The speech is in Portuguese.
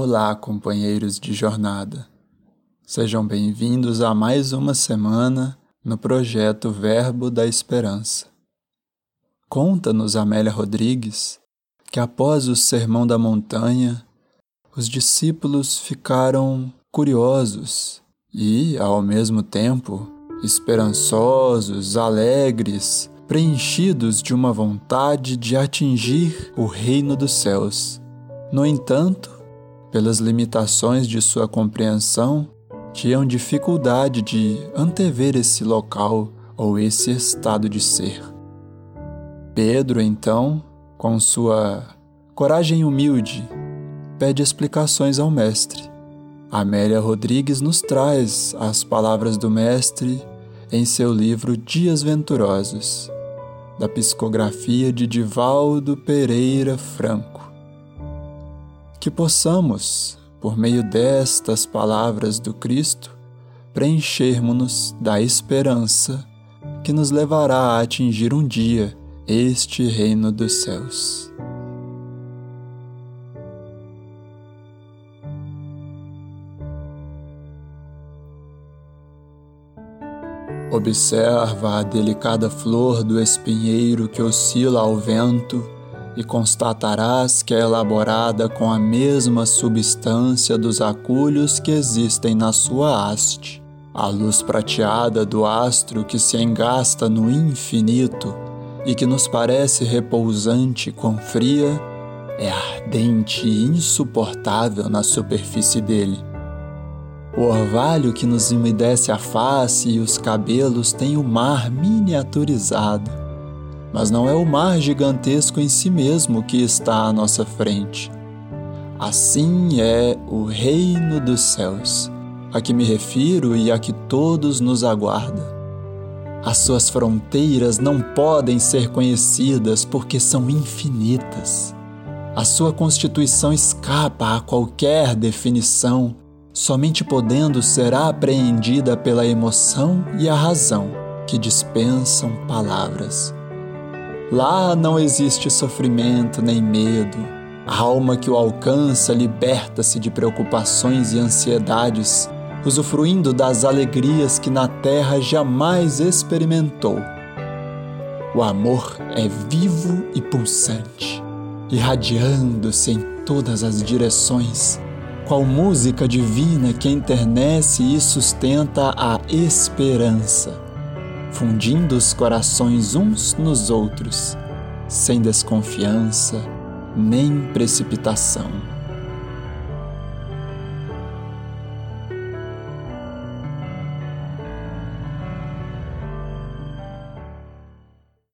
Olá, companheiros de jornada. Sejam bem-vindos a mais uma semana no projeto Verbo da Esperança. Conta-nos Amélia Rodrigues que após o Sermão da Montanha, os discípulos ficaram curiosos e, ao mesmo tempo, esperançosos, alegres, preenchidos de uma vontade de atingir o reino dos céus. No entanto, pelas limitações de sua compreensão, tinham dificuldade de antever esse local ou esse estado de ser. Pedro, então, com sua coragem humilde, pede explicações ao Mestre. Amélia Rodrigues nos traz as palavras do Mestre em seu livro Dias Venturosos, da psicografia de Divaldo Pereira Franco que possamos, por meio destas palavras do Cristo, preenchermos-nos da esperança que nos levará a atingir um dia este reino dos céus. Observa a delicada flor do espinheiro que oscila ao vento e constatarás que é elaborada com a mesma substância dos aculhos que existem na sua haste. A luz prateada do astro que se engasta no infinito e que nos parece repousante com fria, é ardente e insuportável na superfície dele. O orvalho que nos umedece a face e os cabelos tem o mar miniaturizado mas não é o mar gigantesco em si mesmo que está à nossa frente. Assim é o reino dos céus, a que me refiro e a que todos nos aguarda. As suas fronteiras não podem ser conhecidas porque são infinitas. A sua constituição escapa a qualquer definição, somente podendo ser apreendida pela emoção e a razão que dispensam palavras. Lá não existe sofrimento nem medo. A alma que o alcança liberta-se de preocupações e ansiedades, usufruindo das alegrias que na terra jamais experimentou. O amor é vivo e pulsante, irradiando-se em todas as direções, qual música divina que enternece e sustenta a esperança fundindo os corações uns nos outros, sem desconfiança nem precipitação.